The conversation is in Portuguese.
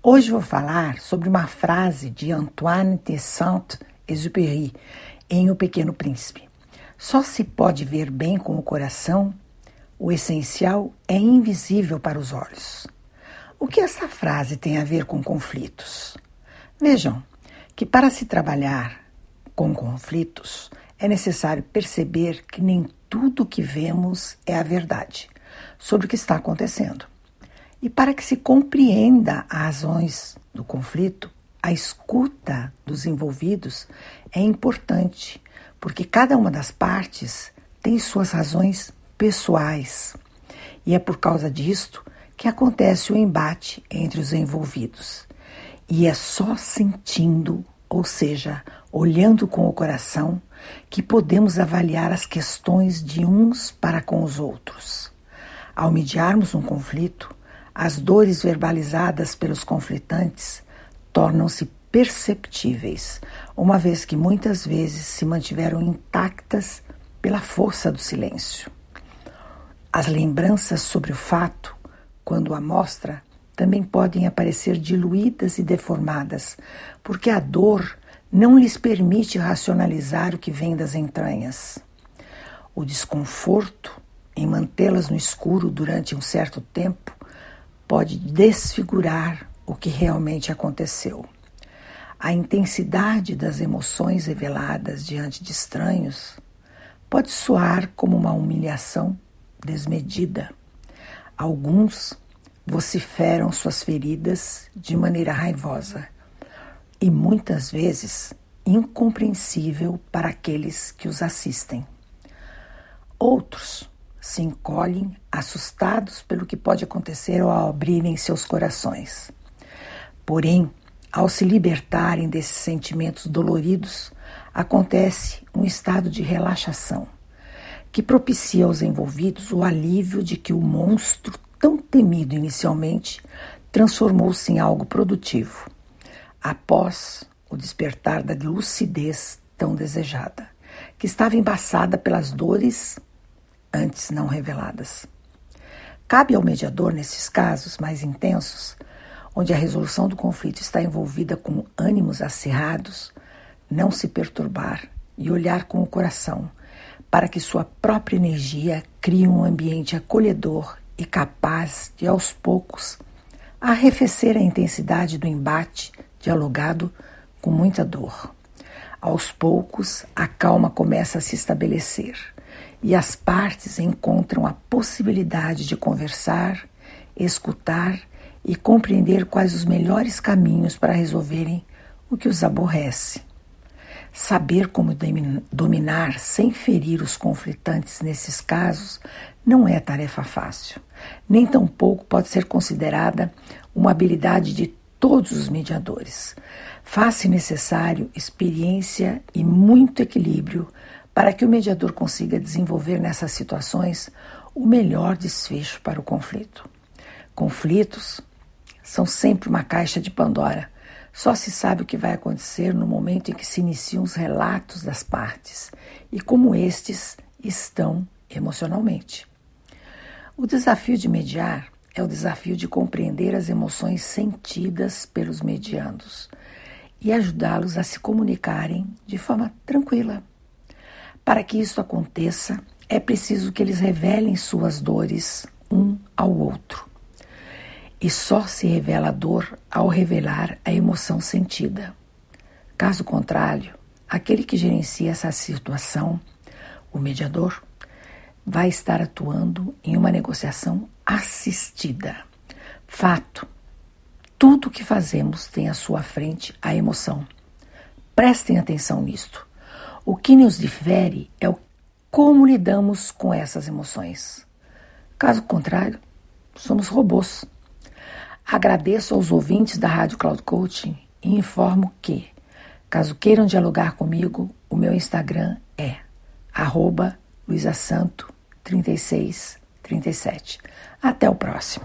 Hoje vou falar sobre uma frase de Antoine de Saint-Exupéry em O Pequeno Príncipe. Só se pode ver bem com o coração, o essencial é invisível para os olhos. O que essa frase tem a ver com conflitos? Vejam que para se trabalhar com conflitos é necessário perceber que nem tudo o que vemos é a verdade sobre o que está acontecendo. E para que se compreenda as razões do conflito, a escuta dos envolvidos é importante, porque cada uma das partes tem suas razões pessoais. E é por causa disto que acontece o embate entre os envolvidos. E é só sentindo, ou seja, olhando com o coração, que podemos avaliar as questões de uns para com os outros. Ao mediarmos um conflito, as dores verbalizadas pelos conflitantes tornam-se perceptíveis, uma vez que muitas vezes se mantiveram intactas pela força do silêncio. As lembranças sobre o fato, quando a mostra, também podem aparecer diluídas e deformadas, porque a dor não lhes permite racionalizar o que vem das entranhas. O desconforto em mantê-las no escuro durante um certo tempo pode desfigurar o que realmente aconteceu. A intensidade das emoções reveladas diante de estranhos pode soar como uma humilhação desmedida. Alguns vociferam suas feridas de maneira raivosa e muitas vezes incompreensível para aqueles que os assistem. Outros se encolhem, assustados pelo que pode acontecer ao abrirem seus corações. Porém, ao se libertarem desses sentimentos doloridos, acontece um estado de relaxação, que propicia aos envolvidos o alívio de que o monstro, tão temido inicialmente, transformou-se em algo produtivo, após o despertar da lucidez tão desejada, que estava embaçada pelas dores antes não reveladas. Cabe ao mediador, nesses casos mais intensos, onde a resolução do conflito está envolvida com ânimos acirrados, não se perturbar e olhar com o coração, para que sua própria energia crie um ambiente acolhedor e capaz de, aos poucos, arrefecer a intensidade do embate dialogado com muita dor. Aos poucos, a calma começa a se estabelecer e as partes encontram a possibilidade de conversar, escutar e compreender quais os melhores caminhos para resolverem o que os aborrece. Saber como dominar sem ferir os conflitantes nesses casos não é tarefa fácil, nem tampouco pode ser considerada uma habilidade de todos os mediadores. Faz-se necessário experiência e muito equilíbrio para que o mediador consiga desenvolver nessas situações o melhor desfecho para o conflito. Conflitos são sempre uma caixa de Pandora. Só se sabe o que vai acontecer no momento em que se iniciam os relatos das partes e como estes estão emocionalmente. O desafio de mediar é o desafio de compreender as emoções sentidas pelos mediandos e ajudá-los a se comunicarem de forma tranquila para que isso aconteça, é preciso que eles revelem suas dores um ao outro. E só se revela a dor ao revelar a emoção sentida. Caso contrário, aquele que gerencia essa situação, o mediador, vai estar atuando em uma negociação assistida. Fato: tudo que fazemos tem à sua frente a emoção. Prestem atenção nisto. O que nos difere é o como lidamos com essas emoções. Caso contrário, somos robôs. Agradeço aos ouvintes da Rádio Cloud Coaching e informo que, caso queiram dialogar comigo, o meu Instagram é arroba luisasanto3637. Até o próximo.